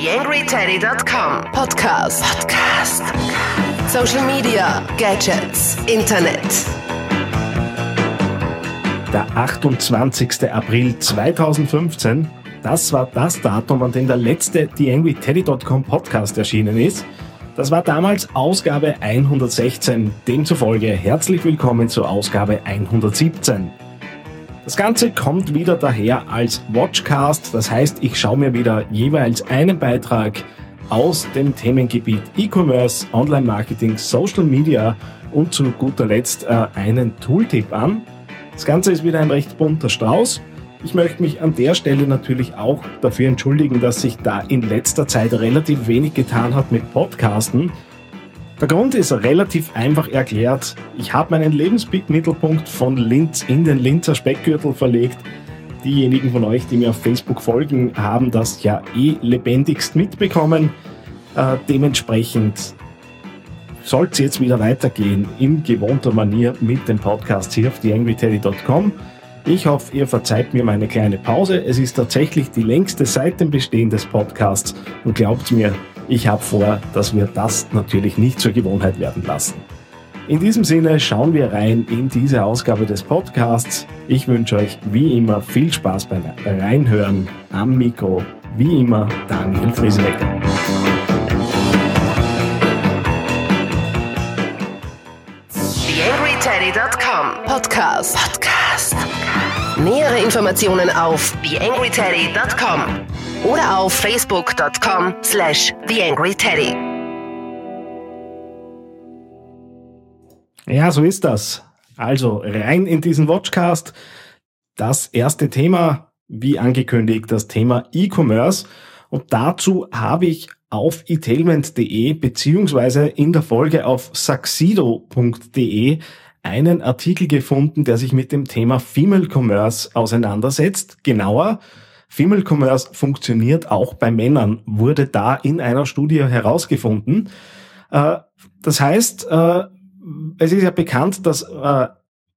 TheAngryTeddy.com Podcast. Podcast. Social Media, Gadgets, Internet. Der 28. April 2015, das war das Datum, an dem der letzte TheAngryTeddy.com Podcast erschienen ist. Das war damals Ausgabe 116. Demzufolge herzlich willkommen zur Ausgabe 117. Das Ganze kommt wieder daher als Watchcast, das heißt, ich schaue mir wieder jeweils einen Beitrag aus dem Themengebiet E-Commerce, Online-Marketing, Social Media und zu guter Letzt äh, einen Tooltip an. Das Ganze ist wieder ein recht bunter Strauß. Ich möchte mich an der Stelle natürlich auch dafür entschuldigen, dass sich da in letzter Zeit relativ wenig getan hat mit Podcasten. Der Grund ist relativ einfach erklärt. Ich habe meinen Lebensmittelpunkt von Linz in den Linzer Speckgürtel verlegt. Diejenigen von euch, die mir auf Facebook folgen, haben das ja eh lebendigst mitbekommen. Äh, dementsprechend soll es jetzt wieder weitergehen in gewohnter Manier mit dem Podcast hier auf theangryteddy.com. Ich hoffe, ihr verzeiht mir meine kleine Pause. Es ist tatsächlich die längste seit dem Bestehen des Podcasts und glaubt mir, ich habe vor, dass wir das natürlich nicht zur Gewohnheit werden lassen. In diesem Sinne schauen wir rein in diese Ausgabe des Podcasts. Ich wünsche euch wie immer viel Spaß beim Reinhören am Mikro. Wie immer, Daniel Friesenecker. TheAngryTeddy.com Podcast. Podcast. Nähere Informationen auf TheAngryTeddy.com oder auf facebook.com slash theangryteddy. Ja, so ist das. Also rein in diesen Watchcast. Das erste Thema, wie angekündigt, das Thema E-Commerce. Und dazu habe ich auf itailment.de beziehungsweise in der Folge auf saxido.de einen Artikel gefunden, der sich mit dem Thema Female Commerce auseinandersetzt. Genauer, Female Commerce funktioniert auch bei Männern, wurde da in einer Studie herausgefunden. Äh, das heißt, äh, es ist ja bekannt, dass äh,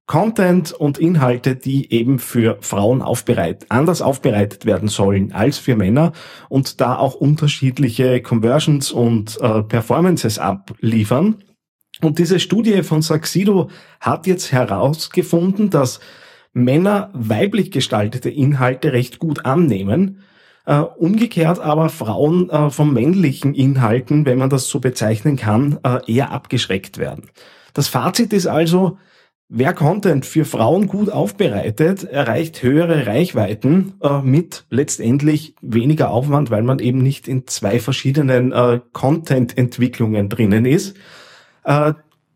Content und Inhalte, die eben für Frauen aufbereitet, anders aufbereitet werden sollen als für Männer und da auch unterschiedliche Conversions und Performances abliefern. Und diese Studie von Saxido hat jetzt herausgefunden, dass Männer weiblich gestaltete Inhalte recht gut annehmen, äh, umgekehrt aber Frauen äh, von männlichen Inhalten, wenn man das so bezeichnen kann, äh, eher abgeschreckt werden. Das Fazit ist also, wer Content für Frauen gut aufbereitet, erreicht höhere Reichweiten äh, mit letztendlich weniger Aufwand, weil man eben nicht in zwei verschiedenen Content-Entwicklungen drinnen ist.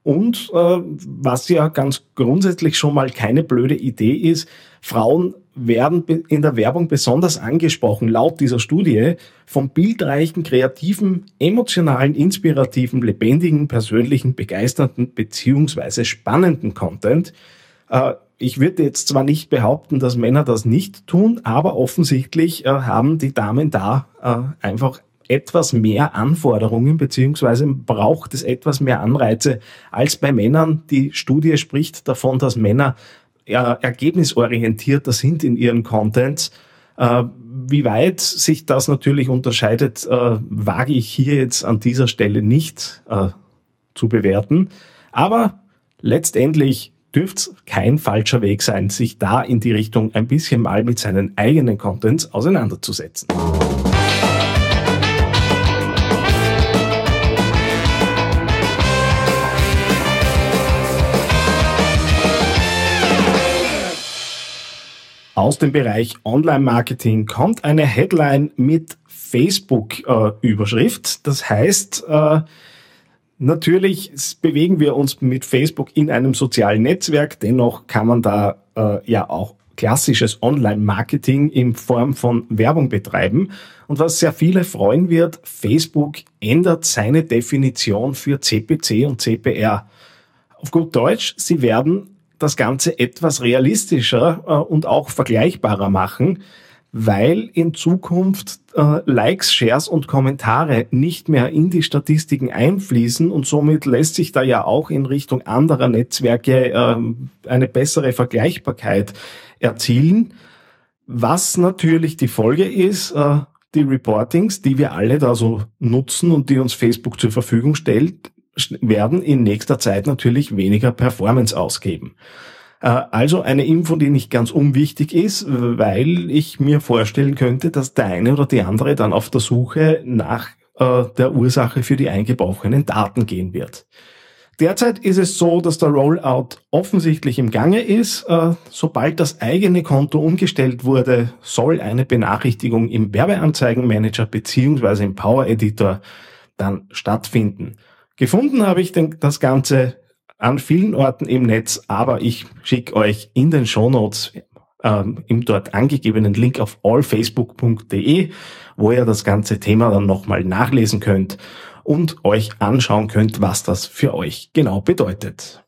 Und äh, was ja ganz grundsätzlich schon mal keine blöde Idee ist, Frauen werden in der Werbung besonders angesprochen, laut dieser Studie, vom bildreichen, kreativen, emotionalen, inspirativen, lebendigen, persönlichen, begeisternden beziehungsweise spannenden Content. Äh, ich würde jetzt zwar nicht behaupten, dass Männer das nicht tun, aber offensichtlich äh, haben die Damen da äh, einfach etwas mehr Anforderungen beziehungsweise braucht es etwas mehr Anreize als bei Männern. Die Studie spricht davon, dass Männer ergebnisorientierter sind in ihren Contents. Äh, wie weit sich das natürlich unterscheidet, äh, wage ich hier jetzt an dieser Stelle nicht äh, zu bewerten. Aber letztendlich dürfte es kein falscher Weg sein, sich da in die Richtung ein bisschen mal mit seinen eigenen Contents auseinanderzusetzen. Aus dem Bereich Online-Marketing kommt eine Headline mit Facebook-Überschrift. Äh, das heißt, äh, natürlich bewegen wir uns mit Facebook in einem sozialen Netzwerk. Dennoch kann man da äh, ja auch klassisches Online-Marketing in Form von Werbung betreiben. Und was sehr viele freuen wird, Facebook ändert seine Definition für CPC und CPR. Auf gut Deutsch, sie werden das Ganze etwas realistischer äh, und auch vergleichbarer machen, weil in Zukunft äh, Likes, Shares und Kommentare nicht mehr in die Statistiken einfließen und somit lässt sich da ja auch in Richtung anderer Netzwerke äh, eine bessere Vergleichbarkeit erzielen. Was natürlich die Folge ist, die Reportings, die wir alle da so nutzen und die uns Facebook zur Verfügung stellt, werden in nächster Zeit natürlich weniger Performance ausgeben. Äh, also eine Info, die nicht ganz unwichtig ist, weil ich mir vorstellen könnte, dass der eine oder die andere dann auf der Suche nach äh, der Ursache für die eingebrochenen Daten gehen wird. Derzeit ist es so, dass der Rollout offensichtlich im Gange ist. Äh, sobald das eigene Konto umgestellt wurde, soll eine Benachrichtigung im Werbeanzeigenmanager beziehungsweise im Power Editor dann stattfinden. Gefunden habe ich das Ganze an vielen Orten im Netz, aber ich schicke euch in den Shownotes ähm, im dort angegebenen Link auf allfacebook.de, wo ihr das ganze Thema dann nochmal nachlesen könnt und euch anschauen könnt, was das für euch genau bedeutet.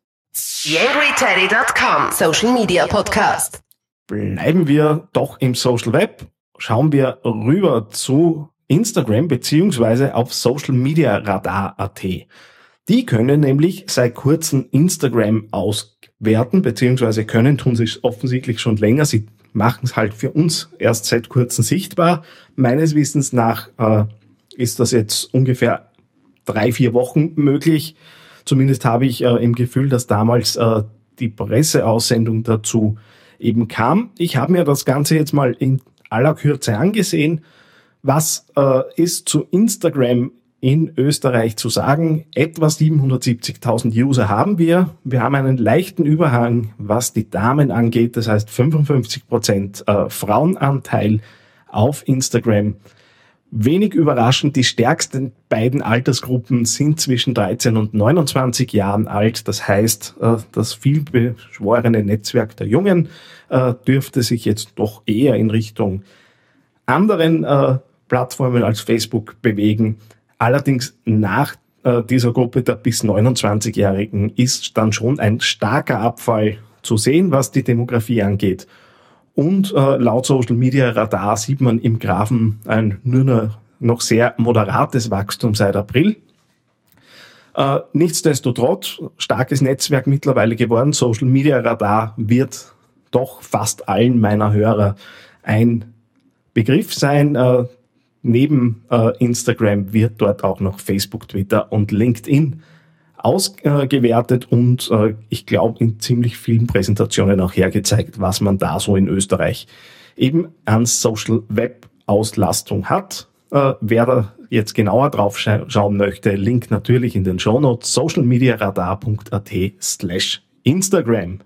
YangryTeddy.com Social Media Podcast. Bleiben wir doch im Social Web. Schauen wir rüber zu Instagram beziehungsweise auf Social Media Radar.at. Die können nämlich seit kurzem Instagram auswerten, beziehungsweise können, tun sie offensichtlich schon länger. Sie machen es halt für uns erst seit kurzem sichtbar. Meines Wissens nach äh, ist das jetzt ungefähr drei, vier Wochen möglich. Zumindest habe ich äh, im Gefühl, dass damals äh, die Presseaussendung dazu eben kam. Ich habe mir das Ganze jetzt mal in aller Kürze angesehen. Was äh, ist zu Instagram in Österreich zu sagen. Etwa 770.000 User haben wir. Wir haben einen leichten Überhang, was die Damen angeht. Das heißt 55 Prozent äh, Frauenanteil auf Instagram. Wenig überraschend, die stärksten beiden Altersgruppen sind zwischen 13 und 29 Jahren alt. Das heißt, äh, das vielbeschworene Netzwerk der Jungen äh, dürfte sich jetzt doch eher in Richtung anderen äh, Plattformen als Facebook bewegen. Allerdings nach äh, dieser Gruppe der bis 29-Jährigen ist dann schon ein starker Abfall zu sehen, was die Demografie angeht. Und äh, laut Social Media Radar sieht man im Graphen ein nur noch sehr moderates Wachstum seit April. Äh, nichtsdestotrotz, starkes Netzwerk mittlerweile geworden. Social Media Radar wird doch fast allen meiner Hörer ein Begriff sein. Neben äh, Instagram wird dort auch noch Facebook, Twitter und LinkedIn ausgewertet und äh, ich glaube in ziemlich vielen Präsentationen auch hergezeigt, was man da so in Österreich eben an Social Web Auslastung hat. Äh, wer da jetzt genauer drauf scha schauen möchte, Link natürlich in den Shownotes socialmediaradar.at slash Instagram.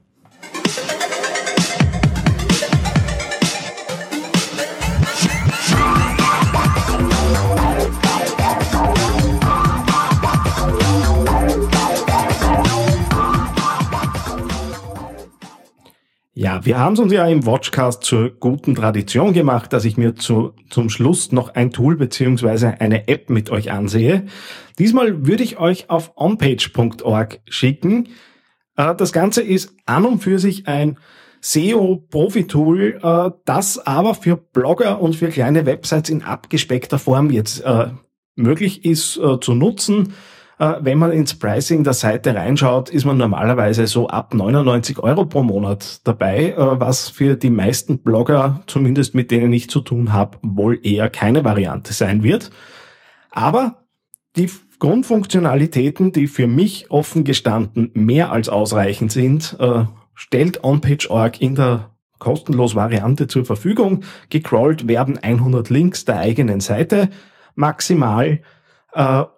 Ja, wir haben es uns ja im Watchcast zur guten Tradition gemacht, dass ich mir zu, zum Schluss noch ein Tool beziehungsweise eine App mit euch ansehe. Diesmal würde ich euch auf onpage.org schicken. Äh, das Ganze ist an und für sich ein SEO-Profi-Tool, äh, das aber für Blogger und für kleine Websites in abgespeckter Form jetzt äh, möglich ist zu nutzen. Äh, wenn man ins Pricing der Seite reinschaut, ist man normalerweise so ab 99 Euro pro Monat dabei, äh, was für die meisten Blogger, zumindest mit denen ich zu tun habe, wohl eher keine Variante sein wird. Aber die Grundfunktionalitäten, die für mich offen gestanden mehr als ausreichend sind, äh, stellt OnPage.org in der kostenlos Variante zur Verfügung. Gecrawlt werden 100 Links der eigenen Seite maximal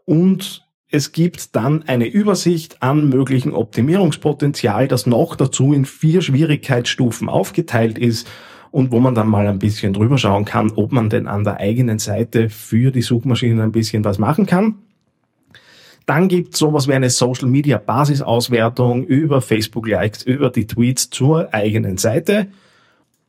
und es gibt dann eine Übersicht an möglichen Optimierungspotenzial, das noch dazu in vier Schwierigkeitsstufen aufgeteilt ist und wo man dann mal ein bisschen drüber schauen kann, ob man denn an der eigenen Seite für die Suchmaschinen ein bisschen was machen kann. Dann gibt es sowas wie eine Social Media Basisauswertung über Facebook Likes, über die Tweets zur eigenen Seite.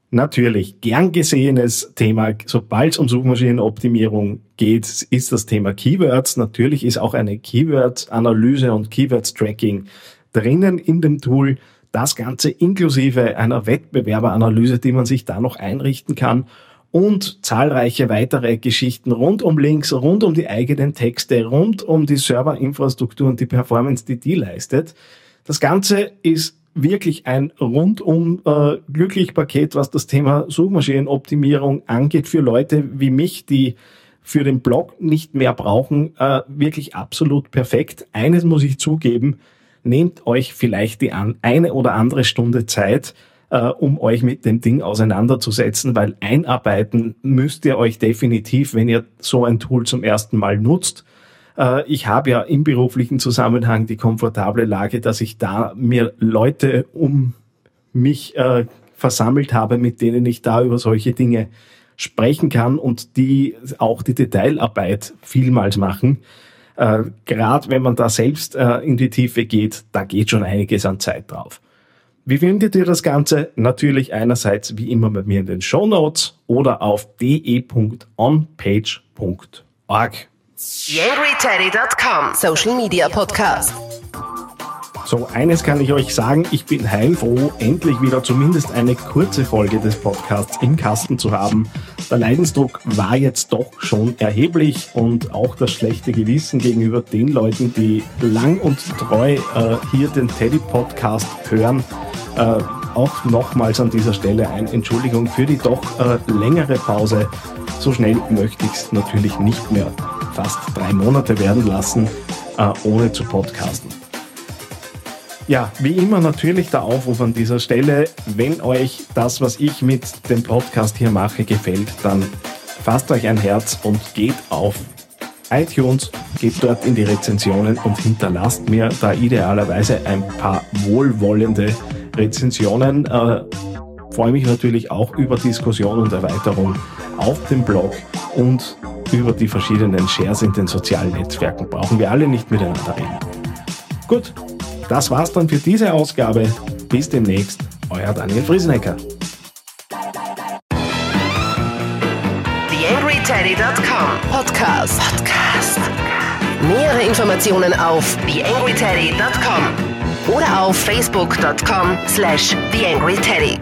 Natürlich, gern gesehenes Thema, sobald es um Suchmaschinenoptimierung geht, ist das Thema Keywords. Natürlich ist auch eine Keyword-Analyse und Keywords-Tracking drinnen in dem Tool. Das Ganze inklusive einer Wettbewerberanalyse, die man sich da noch einrichten kann und zahlreiche weitere Geschichten rund um Links, rund um die eigenen Texte, rund um die Serverinfrastruktur und die Performance, die die leistet. Das Ganze ist wirklich ein rundum äh, glücklich Paket, was das Thema Suchmaschinenoptimierung angeht für Leute wie mich, die für den Blog nicht mehr brauchen, äh, wirklich absolut perfekt. Eines muss ich zugeben, nehmt euch vielleicht die an, eine oder andere Stunde Zeit, äh, um euch mit dem Ding auseinanderzusetzen, weil einarbeiten müsst ihr euch definitiv, wenn ihr so ein Tool zum ersten Mal nutzt. Äh, ich habe ja im beruflichen Zusammenhang die komfortable Lage, dass ich da mir Leute um mich äh, versammelt habe, mit denen ich da über solche Dinge sprechen kann und die auch die Detailarbeit vielmals machen. Äh, Gerade wenn man da selbst äh, in die Tiefe geht, da geht schon einiges an Zeit drauf. Wie findet ihr das Ganze? Natürlich einerseits wie immer bei mir in den Show Notes oder auf de.onpage.org. YangryTeddy.com Social Media Podcast. So, eines kann ich euch sagen, ich bin heilfroh, endlich wieder zumindest eine kurze Folge des Podcasts im Kasten zu haben. Der Leidensdruck war jetzt doch schon erheblich und auch das schlechte Gewissen gegenüber den Leuten, die lang und treu äh, hier den Teddy Podcast hören. Äh, auch nochmals an dieser Stelle eine Entschuldigung für die doch äh, längere Pause. So schnell möchte ich es natürlich nicht mehr fast drei Monate werden lassen, äh, ohne zu podcasten. Ja, wie immer natürlich der Aufruf an dieser Stelle, wenn euch das, was ich mit dem Podcast hier mache, gefällt, dann fasst euch ein Herz und geht auf iTunes, geht dort in die Rezensionen und hinterlasst mir da idealerweise ein paar wohlwollende Rezensionen. Äh, freue mich natürlich auch über Diskussion und Erweiterung auf dem Blog und über die verschiedenen Shares in den sozialen Netzwerken. Brauchen wir alle nicht miteinander reden. Gut, das war's dann für diese Ausgabe. Bis demnächst, euer Daniel Friesenecker. TheAngryTeddy.com Podcast. Podcast. Nähere Informationen auf TheAngryTeddy.com oder auf Facebook.com slash TheAngryTeddy.